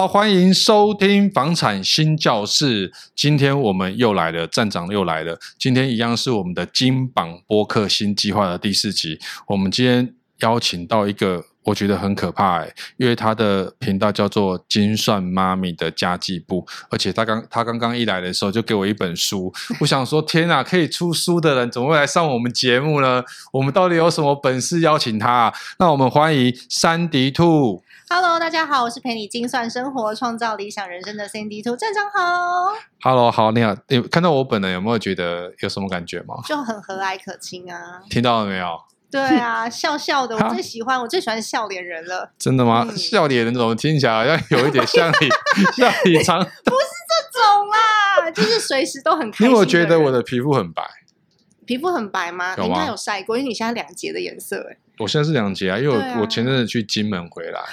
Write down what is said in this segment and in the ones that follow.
好，欢迎收听房产新教室。今天我们又来了，站长又来了。今天一样是我们的金榜播客新计划的第四集。我们今天邀请到一个。我觉得很可怕，因为他的频道叫做“精算妈咪的家计簿”，而且他刚他刚刚一来的时候就给我一本书，我想说天哪，可以出书的人怎么会来上我们节目呢？我们到底有什么本事邀请他啊？那我们欢迎珊迪兔。Hello，大家好，我是陪你精算生活、创造理想人生的 Cindy 兔，站长好。Hello，好，你好，你看到我本人有没有觉得有什么感觉吗？就很和蔼可亲啊。听到了没有？对啊，笑笑的，我最喜欢，我最喜欢笑脸人了。真的吗？嗯、笑脸人怎么听起来好像有一点像你，像你常不是这种啦，就是随时都很开心。你有没有觉得我的皮肤很白？皮肤很白吗？你应该有晒过，因为你现在两节的颜色哎。我现在是两节啊，因为我、啊、我前阵子去金门回来。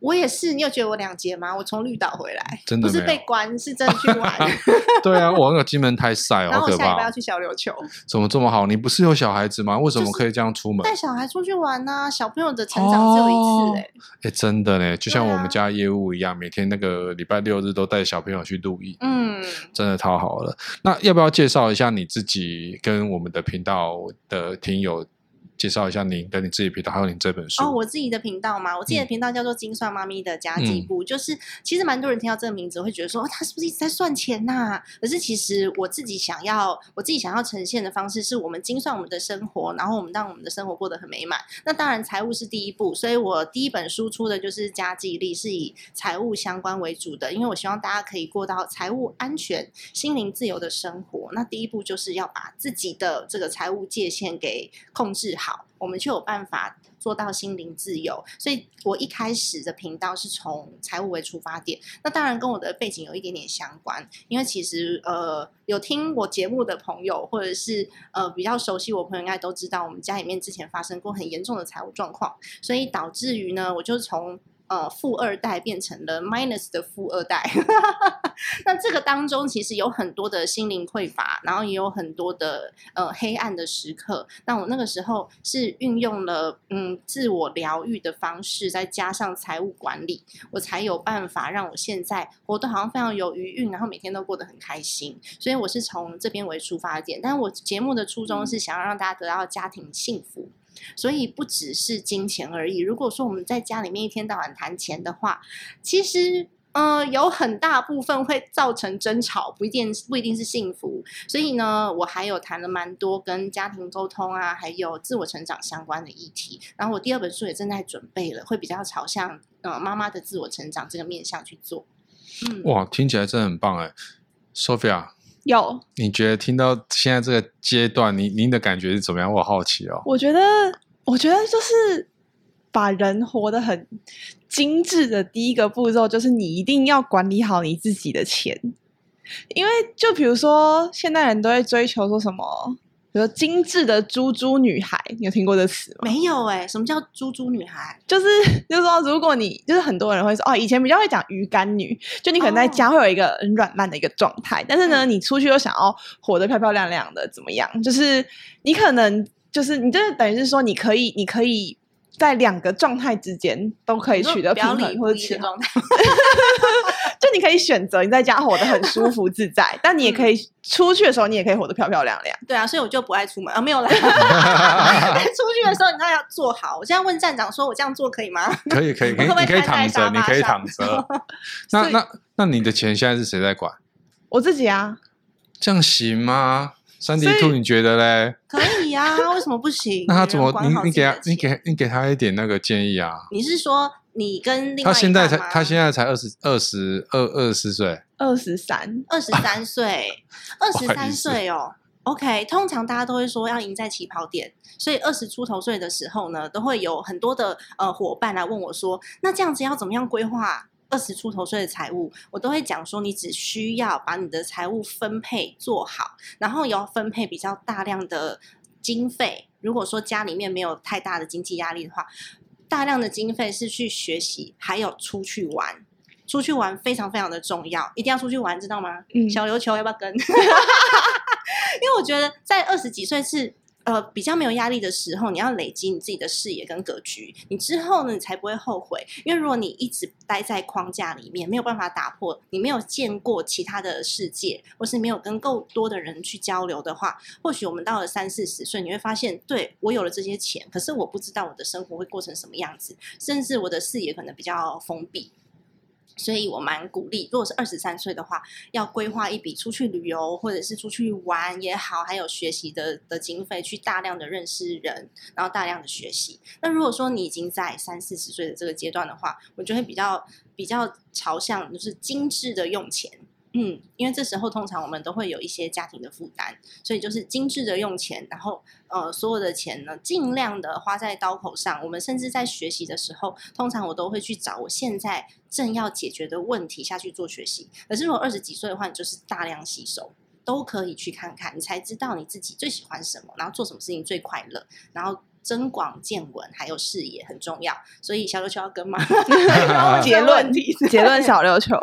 我也是，你有觉得我两节吗？我从绿岛回来，真的不是被关，是真的去玩。对啊，我那个金门太晒哦，然后我下礼拜要去小琉球。怎么这么好？你不是有小孩子吗？为什么可以这样出门？带小孩出去玩呢、啊？小朋友的成长只有一次哎、欸。哎、哦，真的呢，就像我们家业务一样，啊、每天那个礼拜六日都带小朋友去露营。嗯，真的超好了。那要不要介绍一下你自己跟我们的频道的听友？介绍一下您跟你自己频道，还有你这本书。哦，我自己的频道嘛，我自己的频道叫做“精算妈咪的家计簿”，嗯、就是其实蛮多人听到这个名字会觉得说，哦，他是不是一直在算钱呐、啊？可是其实我自己想要，我自己想要呈现的方式是我们精算我们的生活，然后我们让我们的生活过得很美满。那当然，财务是第一步，所以我第一本书出的就是家计力，是以财务相关为主的，因为我希望大家可以过到财务安全、心灵自由的生活。那第一步就是要把自己的这个财务界限给控制好。好，我们就有办法做到心灵自由。所以我一开始的频道是从财务为出发点，那当然跟我的背景有一点点相关。因为其实呃，有听我节目的朋友，或者是呃比较熟悉我朋友，应该都知道我们家里面之前发生过很严重的财务状况，所以导致于呢，我就从。呃，富二代变成了 minus 的富二代，那这个当中其实有很多的心灵匮乏，然后也有很多的呃黑暗的时刻。那我那个时候是运用了嗯自我疗愈的方式，再加上财务管理，我才有办法让我现在活得好像非常有余韵，然后每天都过得很开心。所以我是从这边为出发点，但是我节目的初衷是想要让大家得到家庭幸福。所以不只是金钱而已。如果说我们在家里面一天到晚谈钱的话，其实呃有很大部分会造成争吵，不一定不一定是幸福。所以呢，我还有谈了蛮多跟家庭沟通啊，还有自我成长相关的议题。然后我第二本书也正在准备了，会比较朝向呃妈妈的自我成长这个面向去做。嗯，哇，听起来真的很棒哎，Sophia。有，你觉得听到现在这个阶段，您您的感觉是怎么样？我好奇哦。我觉得，我觉得就是把人活得很精致的第一个步骤，就是你一定要管理好你自己的钱，因为就比如说，现代人都会追求说什么。比如说精致的猪猪女孩，你有听过这词吗？没有哎、欸，什么叫猪猪女孩？就是就是说，如果你就是很多人会说哦，以前比较会讲鱼干女，就你可能在家会有一个很软烂的一个状态，哦、但是呢，你出去又想要活得漂漂亮亮的，怎么样？就是你可能就是你就是等于是说，你可以你可以。在两个状态之间都可以取得平衡或者持状态，就你可以选择你在家活得很舒服自在，但你也可以出去的时候，你也可以活得漂漂亮亮。对啊，所以我就不爱出门啊，没有啦。出去的时候，你知道要做好。我现在问站长说：“我这样做可以吗？”可以，可以，可以，你可以躺着，你可以躺着。那那那你的钱现在是谁在管？我自己啊。这样行吗？三 D 兔，你觉得嘞？可以啊，为什么不行？那他怎么？你你给他，你给你给他一点那个建议啊？你是说你跟另外他现在才他现在才二十二十二二十岁，二十三二十三岁，二十三岁哦。OK，通常大家都会说要赢在起跑点，所以二十出头岁的时候呢，都会有很多的呃伙伴来问我说，那这样子要怎么样规划？二十出头岁的财务，我都会讲说，你只需要把你的财务分配做好，然后也要分配比较大量的经费。如果说家里面没有太大的经济压力的话，大量的经费是去学习，还有出去玩。出去玩非常非常的重要，一定要出去玩，知道吗？嗯，小琉球要不要跟？因为我觉得在二十几岁是呃，比较没有压力的时候，你要累积你自己的视野跟格局，你之后呢，你才不会后悔。因为如果你一直待在框架里面，没有办法打破，你没有见过其他的世界，或是没有跟够多的人去交流的话，或许我们到了三四十岁，你会发现，对，我有了这些钱，可是我不知道我的生活会过成什么样子，甚至我的视野可能比较封闭。所以我蛮鼓励，如果是二十三岁的话，要规划一笔出去旅游或者是出去玩也好，还有学习的的经费，去大量的认识人，然后大量的学习。那如果说你已经在三四十岁的这个阶段的话，我就会比较比较朝向就是精致的用钱。嗯，因为这时候通常我们都会有一些家庭的负担，所以就是精致的用钱，然后呃，所有的钱呢，尽量的花在刀口上。我们甚至在学习的时候，通常我都会去找我现在正要解决的问题下去做学习。可是如果二十几岁的话，你就是大量吸收，都可以去看看，你才知道你自己最喜欢什么，然后做什么事情最快乐，然后。增广见闻，还有视野很重要，所以小琉球要跟吗？结论结论小琉球。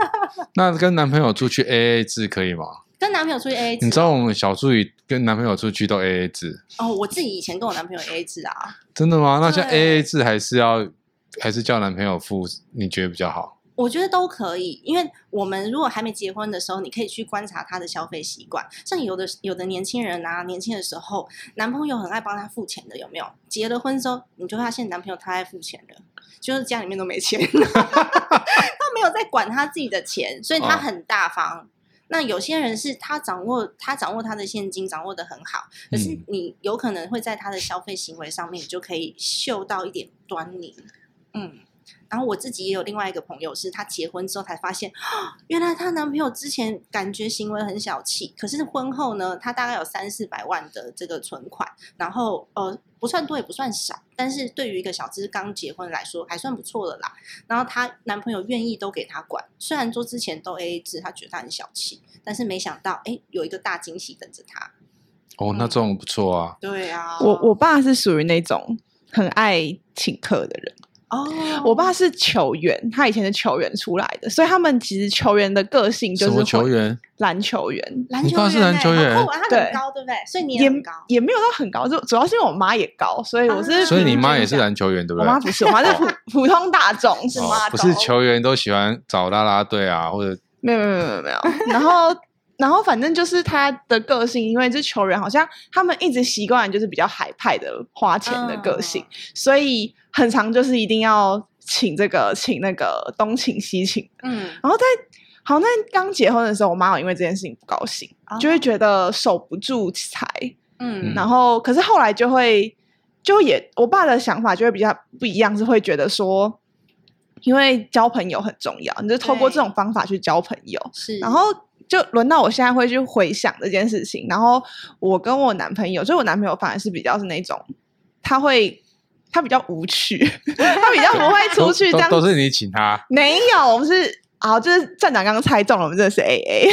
那跟男朋友出去 A A 制可以吗？跟男朋友出去 A A 制，你知道我们小助理跟男朋友出去都 A A 制哦。我自己以前跟我男朋友 A A 制啊。真的吗？那像 A A 制还是要还是叫男朋友付？你觉得比较好？我觉得都可以，因为我们如果还没结婚的时候，你可以去观察他的消费习惯。像有的有的年轻人啊，年轻的时候，男朋友很爱帮他付钱的，有没有？结了婚之后，你就发现男朋友太爱付钱了，就是家里面都没钱，他没有在管他自己的钱，所以他很大方。哦、那有些人是他掌握他掌握他的现金掌握的很好，可是你有可能会在他的消费行为上面，你就可以嗅到一点端倪。嗯。然后我自己也有另外一个朋友，是她结婚之后才发现，原来她男朋友之前感觉行为很小气，可是婚后呢，她大概有三四百万的这个存款，然后呃不算多也不算少，但是对于一个小资刚结婚来说还算不错的啦。然后她男朋友愿意都给她管，虽然说之前都 AA 制，她觉得她很小气，但是没想到哎有一个大惊喜等着她。哦，那这种不错啊。嗯、对啊，我我爸是属于那种很爱请客的人。哦，oh, 我爸是球员，他以前是球员出来的，所以他们其实球员的个性就是什么球员？篮球员，篮球员，你爸是篮球员，对，他很高，对不对？所以你也很高，也没有到很高，就主要是因为我妈也高，所以我是。所以你妈也是篮球员，对不对？我妈不是，我妈是普普通大众，是吗？不是球员都喜欢找啦啦队啊，或者没有没有没有没有，然后。然后反正就是他的个性，因为这球员好像他们一直习惯就是比较海派的花钱的个性，嗯、所以很常就是一定要请这个请那个东请西请。嗯，然后在好像刚结婚的时候，我妈有因为这件事情不高兴，哦、就会觉得守不住财。嗯，然后可是后来就会就也我爸的想法就会比较不一样，是会觉得说，因为交朋友很重要，你就透过这种方法去交朋友。是，然后。就轮到我现在会去回想这件事情，然后我跟我男朋友，就我男朋友反而是比较是那种，他会他比较无趣，他比较不会出去这样都，都是你请他？没有，我们是啊，就是站长刚刚猜中了，我们真的是 A A。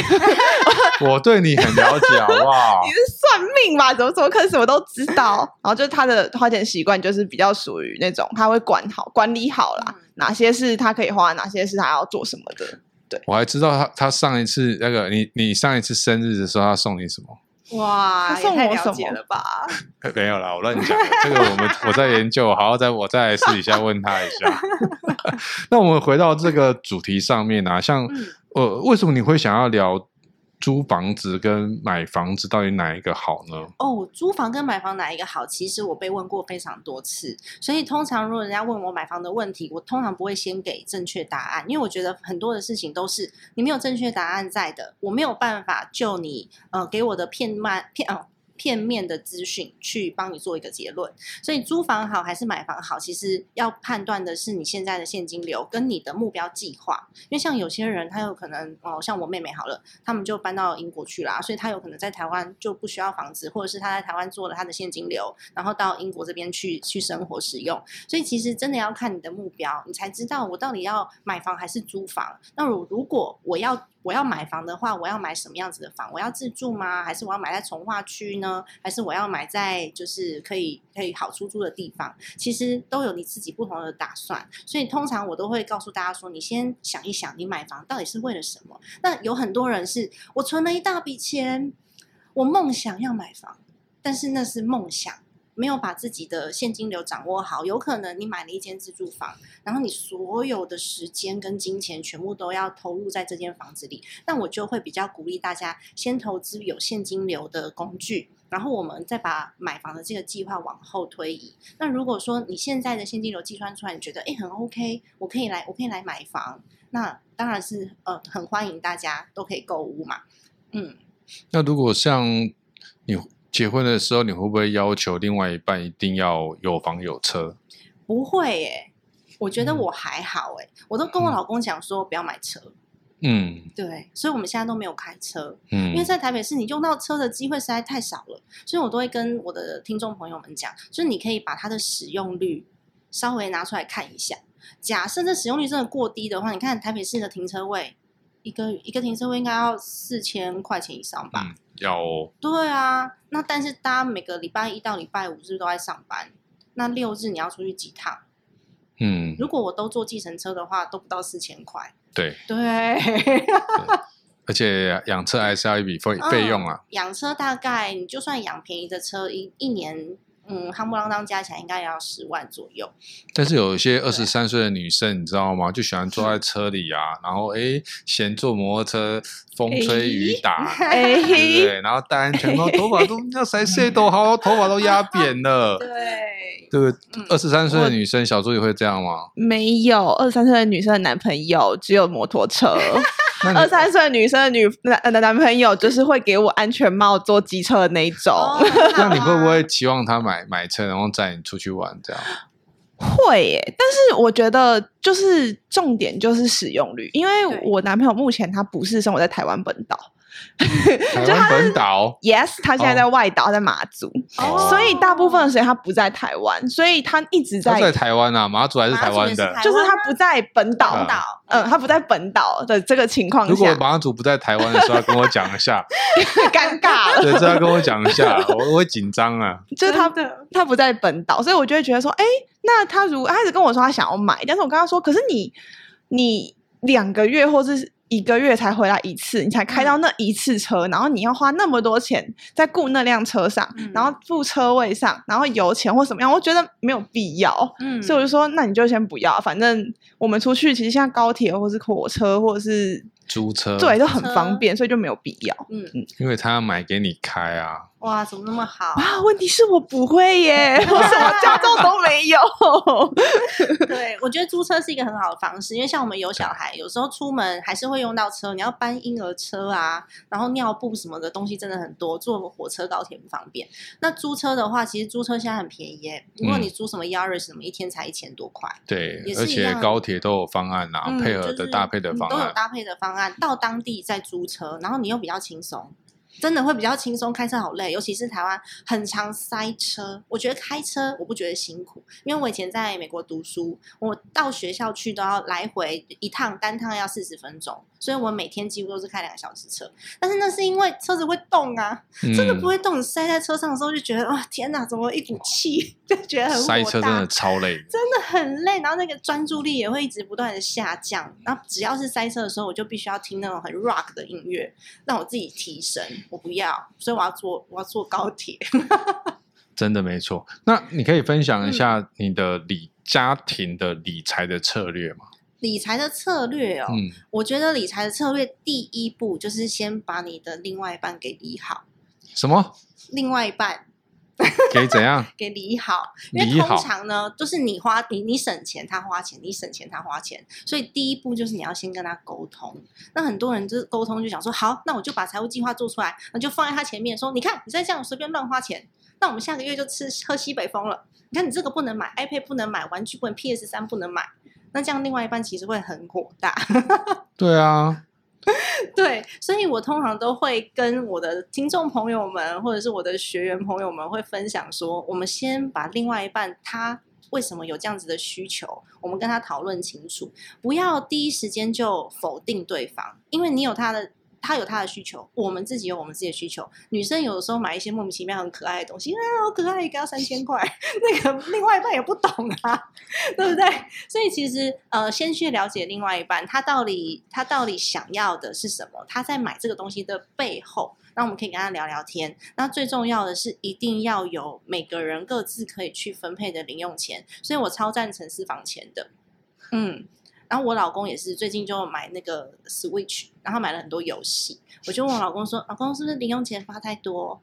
我对你很了解，好不好？你是算命吧？怎么怎么可能什么都知道？然后就是他的花钱习惯就是比较属于那种，他会管好管理好啦，哪些是他可以花，哪些是他要做什么的。对，我还知道他他上一次那个你你上一次生日的时候，他送你什么？哇，他送我什么了吧？没有啦，我乱讲。这个我们我在研究，好好在我再来私底下问他一下。那我们回到这个主题上面啊，像呃，为什么你会想要聊？租房子跟买房子到底哪一个好呢？哦，租房跟买房哪一个好？其实我被问过非常多次，所以通常如果人家问我买房的问题，我通常不会先给正确答案，因为我觉得很多的事情都是你没有正确答案在的，我没有办法就你呃给我的片卖片哦。片面的资讯去帮你做一个结论，所以租房好还是买房好，其实要判断的是你现在的现金流跟你的目标计划。因为像有些人他有可能哦，像我妹妹好了，他们就搬到英国去啦，所以他有可能在台湾就不需要房子，或者是他在台湾做了他的现金流，然后到英国这边去去生活使用。所以其实真的要看你的目标，你才知道我到底要买房还是租房。那如如果我要。我要买房的话，我要买什么样子的房？我要自住吗？还是我要买在从化区呢？还是我要买在就是可以可以好出租的地方？其实都有你自己不同的打算。所以通常我都会告诉大家说，你先想一想，你买房到底是为了什么？那有很多人是我存了一大笔钱，我梦想要买房，但是那是梦想。没有把自己的现金流掌握好，有可能你买了一间自住房，然后你所有的时间跟金钱全部都要投入在这间房子里。那我就会比较鼓励大家先投资有现金流的工具，然后我们再把买房的这个计划往后推移。那如果说你现在的现金流计算出来，你觉得诶很 OK，我可以来，我可以来买房，那当然是呃很欢迎大家都可以购屋嘛。嗯，那如果像你。结婚的时候，你会不会要求另外一半一定要有房有车？不会耶，我觉得我还好哎，嗯、我都跟我老公讲说不要买车。嗯，对，所以我们现在都没有开车。嗯，因为在台北市，你用到车的机会实在太少了，所以我都会跟我的听众朋友们讲，就是你可以把它的使用率稍微拿出来看一下。假设这使用率真的过低的话，你看台北市的停车位，一个一个停车位应该要四千块钱以上吧？嗯要哦，对啊，那但是大家每个礼拜一到礼拜五是不是都在上班？那六日你要出去几趟？嗯，如果我都坐计程车的话，都不到四千块。对对，而且养车还是要一笔费费用啊。养车大概你就算养便宜的车，一一年。嗯，夯不啷当加起来应该也要十万左右。但是有一些二十三岁的女生，你知道吗？就喜欢坐在车里啊，然后哎，嫌坐摩托车风吹雨打，对不对？然后戴安全帽，头发都要晒晒都好，头发都压扁了。对，对不对？二十三岁的女生，小助理会这样吗？没有，二十三岁的女生的男朋友只有摩托车。二三岁女生的女男男朋友就是会给我安全帽、坐机车的那一种。那你会不会期望他买买车，然后载你出去玩这样？会耶，但是我觉得就是重点就是使用率，因为我男朋友目前他不是生活在台湾本岛。台湾本岛，Yes，他现在在外岛，在马祖，所以大部分的时间他不在台湾，所以他一直在在台湾啊，马祖还是台湾的，就是他不在本岛，嗯，他不在本岛的这个情况下，如果马祖不在台湾的时候，要跟我讲一下，尴尬，对，这要跟我讲一下，我我会紧张啊，就是他他不在本岛，所以我就会觉得说，哎，那他如果他一直跟我说他想要买，但是我跟他说，可是你你两个月或是。一个月才回来一次，你才开到那一次车，嗯、然后你要花那么多钱在雇那辆车上，嗯、然后付车位上，然后油钱或什么样，我觉得没有必要。嗯，所以我就说，那你就先不要，反正我们出去，其实现在高铁或是火车或者是租车，对，都很方便，所以就没有必要。嗯。嗯，因为他要买给你开啊。哇，怎么那么好？啊，问题是我不会耶，我什么驾照都没有。对，我觉得租车是一个很好的方式，因为像我们有小孩，有时候出门还是会用到车，你要搬婴儿车啊，然后尿布什么的东西真的很多，坐火车、高铁不方便。那租车的话，其实租车现在很便宜耶，如果你租什么 Yaris 什么，一天才一千多块。对，而且高铁都有方案啊，配合的搭配的方案都有搭配的方案，到当地再租车，然后你又比较轻松。真的会比较轻松，开车好累，尤其是台湾很常塞车。我觉得开车我不觉得辛苦，因为我以前在美国读书，我到学校去都要来回一趟，单趟要四十分钟。所以我每天几乎都是开两个小时车，但是那是因为车子会动啊，嗯、真的不会动。你塞在车上的时候就觉得哇，天哪，怎么一股气，就觉得很塞车真的超累，真的很累。然后那个专注力也会一直不断的下降。然后只要是塞车的时候，我就必须要听那种很 rock 的音乐，让我自己提神。我不要，所以我要坐我要坐高铁。真的没错。那你可以分享一下你的理家庭的理财的策略吗？理财的策略哦，嗯、我觉得理财的策略第一步就是先把你的另外一半给理好。什么？另外一半 给怎样？给理好，因为通常呢，就是你花你你省钱，他花钱；你省钱，他花钱。所以第一步就是你要先跟他沟通。那很多人就是沟通就想说，好，那我就把财务计划做出来，那就放在他前面说，你看你再这样随便乱花钱，那我们下个月就吃喝西北风了。你看你这个不能买，iPad 不能买，玩具不能，PS 三不能买。那这样，另外一半其实会很火大。对啊，对，所以我通常都会跟我的听众朋友们，或者是我的学员朋友们，会分享说：我们先把另外一半他为什么有这样子的需求，我们跟他讨论清楚，不要第一时间就否定对方，因为你有他的他有他的需求，我们自己有我们自己的需求。女生有的时候买一些莫名其妙很可爱的东西，啊，好可爱，一个要三千块，那个另外一半也不懂啊，对不对？所以其实呃，先去了解另外一半，他到底他到底想要的是什么？他在买这个东西的背后，那我们可以跟他聊聊天。那最重要的是，一定要有每个人各自可以去分配的零用钱。所以我超赞成私房钱的，嗯。然后我老公也是最近就买那个 Switch，然后买了很多游戏。我就问我老公说：“老公是不是零用钱发太多？”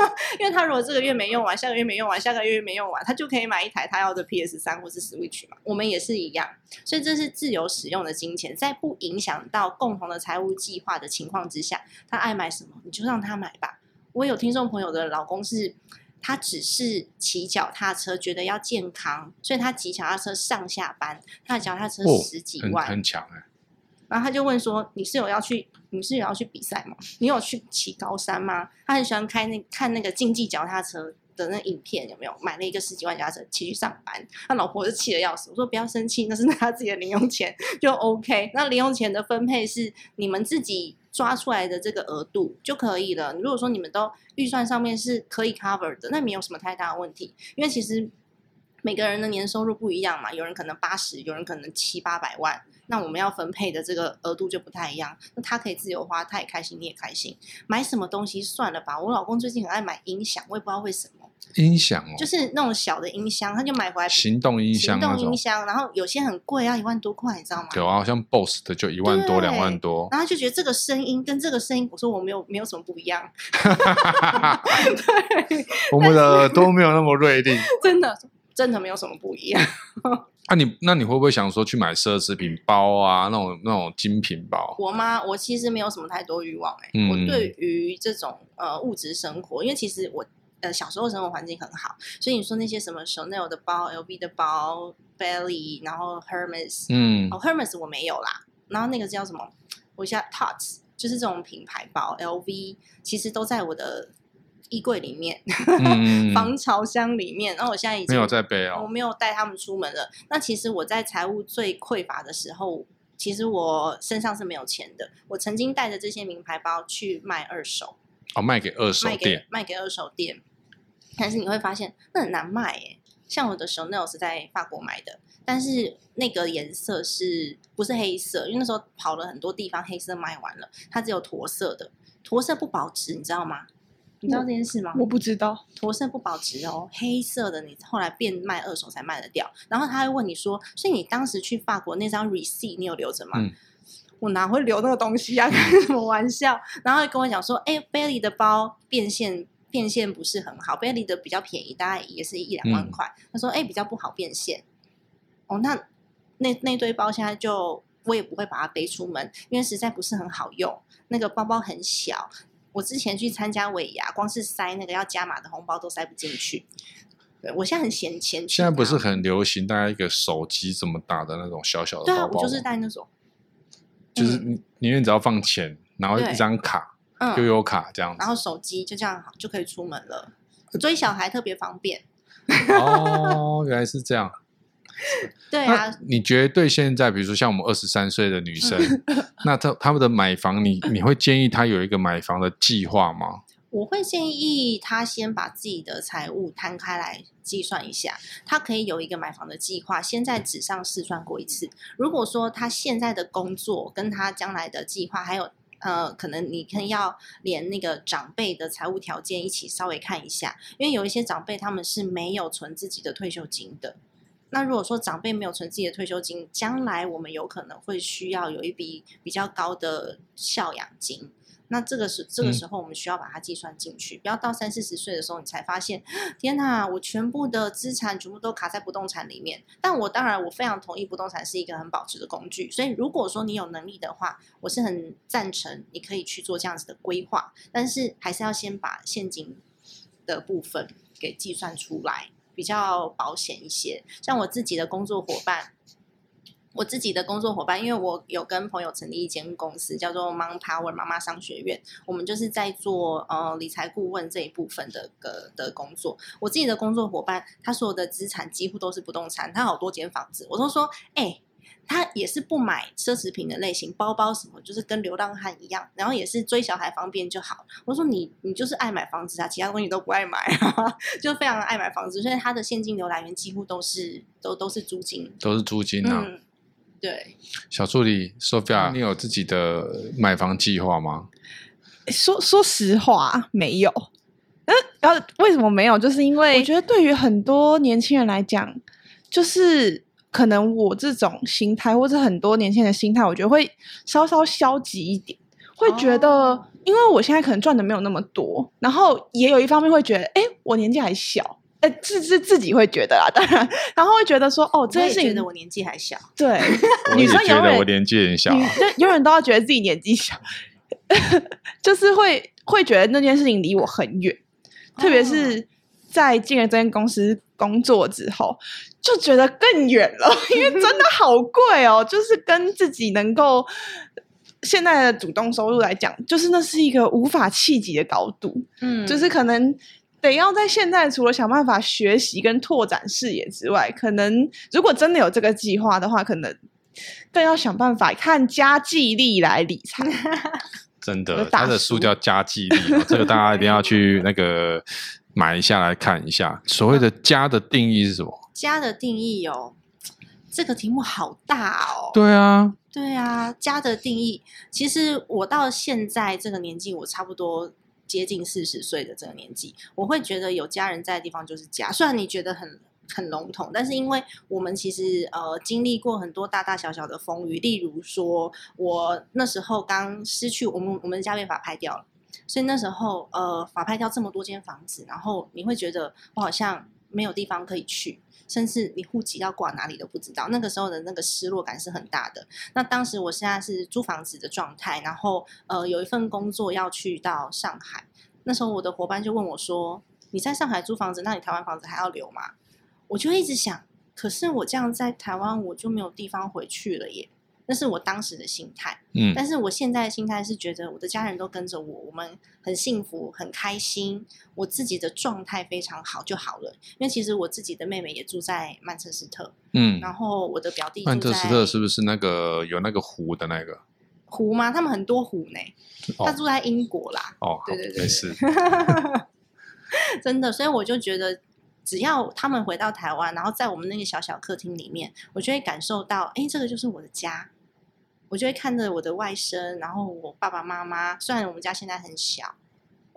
因为他如果这个月没用完，下个月没用完，下个月没用完，他就可以买一台他要的 PS 三或是 Switch 嘛。我们也是一样，所以这是自由使用的金钱，在不影响到共同的财务计划的情况之下，他爱买什么你就让他买吧。我有听众朋友的老公是。他只是骑脚踏车，觉得要健康，所以他骑脚踏车上下班。他的脚踏车十几万，哦、很强哎。然后他就问说：“你是有要去？你是有要去比赛吗？你有去骑高山吗？”他很喜欢开那看那个竞技脚踏车的那影片，有没有？买了一个十几万脚踏车骑去上班，他老婆就气得要死。我说：“不要生气，那是他自己的零用钱，就 OK。那零用钱的分配是你们自己。”抓出来的这个额度就可以了。如果说你们都预算上面是可以 cover 的，那没有什么太大问题。因为其实每个人的年收入不一样嘛，有人可能八十，有人可能七八百万，那我们要分配的这个额度就不太一样。那他可以自由花，他也开心，你也开心。买什么东西算了吧。我老公最近很爱买音响，我也不知道为什么。音响哦，就是那种小的音箱，他就买回来行动音箱，行动音箱，然后有些很贵啊，一万多块，你知道吗？有啊，好像 BOSS 的就一万多、两万多，然后就觉得这个声音跟这个声音，我说我没有没有什么不一样，对，我们的耳朵没有那么锐利，真的真的没有什么不一样。那、啊、你那你会不会想说去买奢侈品包啊，那种那种精品包？我吗？我其实没有什么太多欲望哎、我对于这种呃物质生活，因为其实我。呃，小时候生活环境很好，所以你说那些什么 Chanel 的包、LV 的包、Belly，然后 Hermes，嗯，哦 Hermes 我没有啦，然后那个叫什么？我一下 Tots，就是这种品牌包，LV 其实都在我的衣柜里面，嗯、防潮箱里面。然后我现在已经没有在背哦，我没有带他们出门了。那其实我在财务最匮乏的时候，其实我身上是没有钱的。我曾经带着这些名牌包去卖二手。哦，卖给二手店，卖给，卖给二手店，但是你会发现那很难卖耶。像我的 Chanel 是在法国买的，但是那个颜色是不是黑色？因为那时候跑了很多地方，黑色卖完了，它只有驼色的。驼色不保值，你知道吗？你知道这件事吗？我不知道，驼色不保值哦。黑色的你后来变卖二手才卖得掉。然后他会问你说：“所以你当时去法国那张 receipt 你有留着吗？”嗯我哪会留那个东西呀、啊？开什么玩笑？然后跟我讲说，哎、欸，Belly 的包变现变现不是很好，Belly 的比较便宜，大概也是一两万块。嗯、他说，哎、欸，比较不好变现。哦，那那那堆包现在就我也不会把它背出门，因为实在不是很好用。那个包包很小，我之前去参加尾牙，光是塞那个要加码的红包都塞不进去。对，我现在很嫌钱。现在不是很流行，大家一个手机这么大的那种小小的包包。对啊，我就是带那种。就是你里面只要放钱，然后一张卡，悠游卡这样子，然后手机就这样就可以出门了。追小孩特别方便。哦，原来是这样。对啊，你觉得对现在，比如说像我们二十三岁的女生，那她他们的买房，你你会建议她有一个买房的计划吗？我会建议她先把自己的财务摊开来计算一下，她可以有一个买房的计划，先在纸上试算过一次。如果说她现在的工作跟她将来的计划，还有呃，可能你可以要连那个长辈的财务条件一起稍微看一下，因为有一些长辈他们是没有存自己的退休金的。那如果说长辈没有存自己的退休金，将来我们有可能会需要有一笔比较高的孝养金。那这个时这个时候，我们需要把它计算进去，嗯，不要到三四十岁的时候，你才发现，天哪，我全部的资产全部都卡在不动产里面。但我当然，我非常同意不动产是一个很保值的工具，所以如果说你有能力的话，我是很赞成你可以去做这样子的规划，但是还是要先把现金的部分给计算出来，比较保险一些。像我自己的工作伙伴。我自己的工作伙伴，因为我有跟朋友成立一间公司，叫做 Mom Power 妈妈商学院。我们就是在做呃理财顾问这一部分的个的工作。我自己的工作伙伴，他所有的资产几乎都是不动产，他好多间房子。我都说，哎、欸，他也是不买奢侈品的类型，包包什么就是跟流浪汉一样，然后也是追小孩方便就好。我说你你就是爱买房子啊，其他东西都不爱买啊，就非常爱买房子，所以他的现金流来源几乎都是都都是租金，都是租金啊。嗯，对。小助理 Sophia，你有自己的买房计划吗？说说实话，没有。嗯，然后为什么没有？就是因为我觉得对于很多年轻人来讲，就是。可能我这种心态，或者很多年轻人的心态，我觉得会稍稍消极一点，会觉得，因为我现在可能赚的没有那么多，然后也有一方面会觉得，哎，我年纪还小，哎，自自自己会觉得啊，当然，然后会觉得说，哦，这件事情，觉得我年纪还小，对，女生永远我年纪很小，就永远都要觉得自己年纪小，就是会会觉得那件事情离我很远，特别是在进了这间公司工作之后。就觉得更远了，因为真的好贵哦。就是跟自己能够现在的主动收入来讲，就是那是一个无法企及的高度。嗯，就是可能得要在现在除了想办法学习跟拓展视野之外，可能如果真的有这个计划的话，可能更要想办法看家计力来理财。真的，他的书叫《家计力》，这个大家一定要去 那个买一下来看一下。所谓的“家”的定义是什么？家的定义哦，这个题目好大哦。对啊，对啊，家的定义，其实我到现在这个年纪，我差不多接近四十岁的这个年纪，我会觉得有家人在的地方就是家。虽然你觉得很很笼统，但是因为我们其实呃经历过很多大大小小的风雨，例如说我那时候刚失去我们我们家被法拍掉了，所以那时候呃法拍掉这么多间房子，然后你会觉得我好像没有地方可以去。甚至你户籍要挂哪里都不知道，那个时候的那个失落感是很大的。那当时我现在是租房子的状态，然后呃有一份工作要去到上海，那时候我的伙伴就问我说：“你在上海租房子，那你台湾房子还要留吗？”我就一直想，可是我这样在台湾我就没有地方回去了耶。那是我当时的心态，嗯，但是我现在的心态是觉得我的家人都跟着我，我们很幸福，很开心，我自己的状态非常好就好了。因为其实我自己的妹妹也住在曼彻斯特，嗯，然后我的表弟曼彻斯特是不是那个有那个湖的那个湖吗？他们很多湖呢，哦，他住在英国啦，哦，对对对，没事，真的，所以我就觉得。只要他们回到台湾，然后在我们那个小小客厅里面，我就会感受到，哎，这个就是我的家。我就会看着我的外甥，然后我爸爸妈妈。虽然我们家现在很小，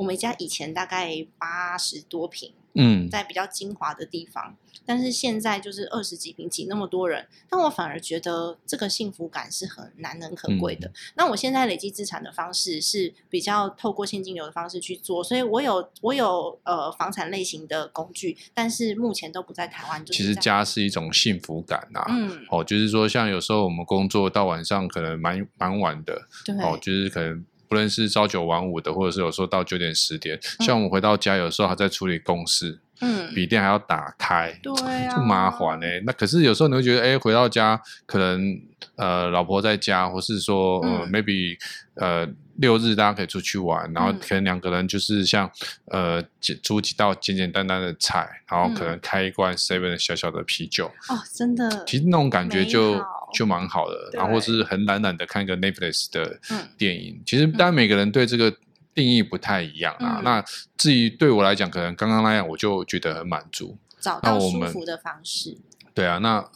我们家以前大概八十多平。嗯，在比较精华的地方，但是现在就是二十几平挤那么多人，但我反而觉得这个幸福感是很难能可贵的。嗯、那我现在累积资产的方式是比较透过现金流的方式去做，所以我有我有呃房产类型的工具，但是目前都不在台湾。其实家是一种幸福感呐、啊，嗯，哦，就是说像有时候我们工作到晚上可能蛮蛮晚的，对，哦，就是可能。不论是朝九晚五的，或者是有时候到九点十点，嗯、像我们回到家，有时候还在处理公事，嗯，笔电还要打开，对啊，就麻烦呢、欸。那可是有时候你会觉得，哎，回到家可能呃老婆在家，或是说、嗯、呃 maybe 呃。六日大家可以出去玩，然后可能两个人就是像、嗯、呃煮几道简简单单的菜，然后可能开一罐 seven 小小的啤酒。哦，真的，其实那种感觉就就蛮好的。然后是很懒懒的看一个 Netflix 的电影。嗯、其实当然每个人对这个定义不太一样啊。嗯、那至于对我来讲，可能刚刚那样我就觉得很满足，找到舒服的方式。对啊，那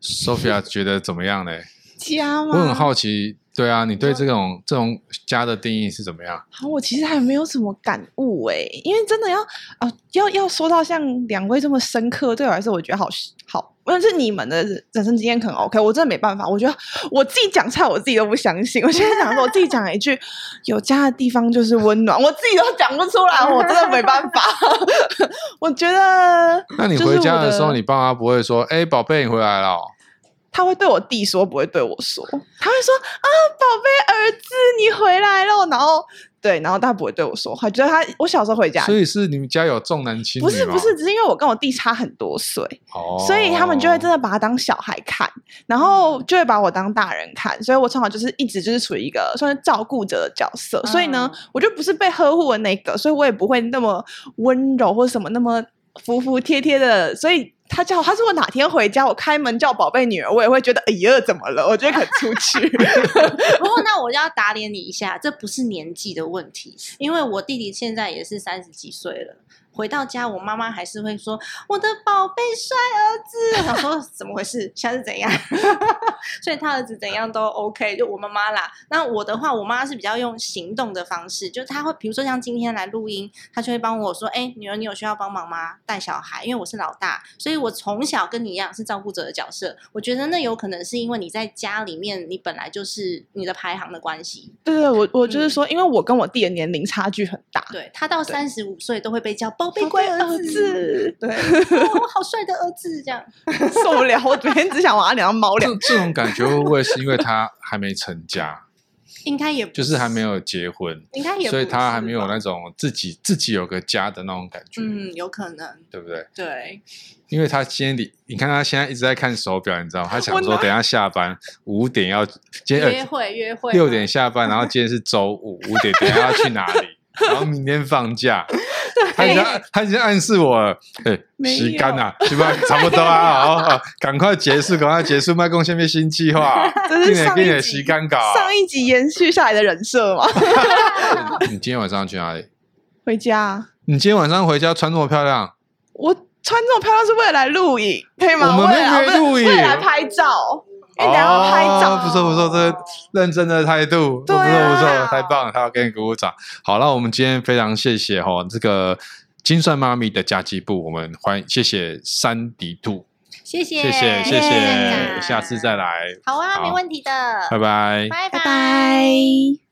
Sophia 觉得怎么样呢？家吗？我很好奇。对啊，你对这种这种家的定义是怎么样？好，我其实还没有什么感悟哎，因为真的要啊、呃，要要说到像两位这么深刻，对我来说，我觉得好好，无论是你们的人生经验可能 OK，我真的没办法。我觉得我自己讲出来，我自己都不相信。我现在想说，我自己讲一句，有家的地方就是温暖，我自己都讲不出来，我真的没办法。我觉得，那你回家的时候，你爸妈不会说：“哎，宝贝，你回来了。”他会对我弟说，不会对我说。他会说：“啊，宝贝儿子，你回来了。”然后，对，然后他不会对我说话。觉得他，我小时候回家，所以是你们家有重男轻女吗？不是，不是，只是因为我跟我弟差很多岁，哦，所以他们就会真的把他当小孩看，然后就会把我当大人看。所以我从小就是一直就是处于一个算是照顾者的角色。嗯、所以呢，我就不是被呵护的那个，所以我也不会那么温柔或什么那么服服帖帖的。所以。他叫他说我哪天回家，我开门叫宝贝女儿，我也会觉得哎呀，怎么了？我觉得很出去。不过那我就要打脸你一下，这不是年纪的问题，因为我弟弟现在也是三十几岁了。回到家，我妈妈还是会说：“我的宝贝帅儿子。”我想说怎么回事？现在是怎样？所以他儿子怎样都 OK，就我妈妈啦。那我的话，我妈是比较用行动的方式，就她会比如说像今天来录音，她就会帮我说：“哎，女儿，你有需要帮忙吗？带小孩？因为我是老大，所以我从小跟你一样是照顾者的角色。我觉得那有可能是因为你在家里面，你本来就是你的排行的关系。对对，我我就是说，因为我跟我弟的年龄差距很大，对他到三十五岁都会被叫。宝贝乖儿子，对，我 好帅的儿子，这样 受不了。我每天只想往他脸上猫两。这种感觉会不会是因为他还没成家？应该也就是还没有结婚，应该也，所以他还没有那种自己自己有个家的那种感觉。嗯，有可能，对不对？对，因为他今天你你看他现在一直在看手表，你知道吗？他想说等下下班五点要今天约会约会，六点下班，然后今天是周五五点，等下要去哪里？然后明天放假。他已经他已经暗示我了，哎，时间呐，是吧？差不多啊，好，好，赶快结束，赶快结束，麦公下面新计划，这是上一集上一集延续下来的人设嘛？你今天晚上去哪里？回家。你今天晚上回家穿这么漂亮？我穿这么漂亮是为了来录影，可以吗？我们没约录影，为了来拍照。哎，等下拍照，不错不错，这认真的态度，不错不错，太棒了，他要给你鼓鼓掌。好了，那我们今天非常谢谢哈，这个金算妈咪的家计部，我们欢迎谢谢山迪兔，谢谢。谢谢谢谢，下次再来，好啊，没问题的，拜拜，拜拜。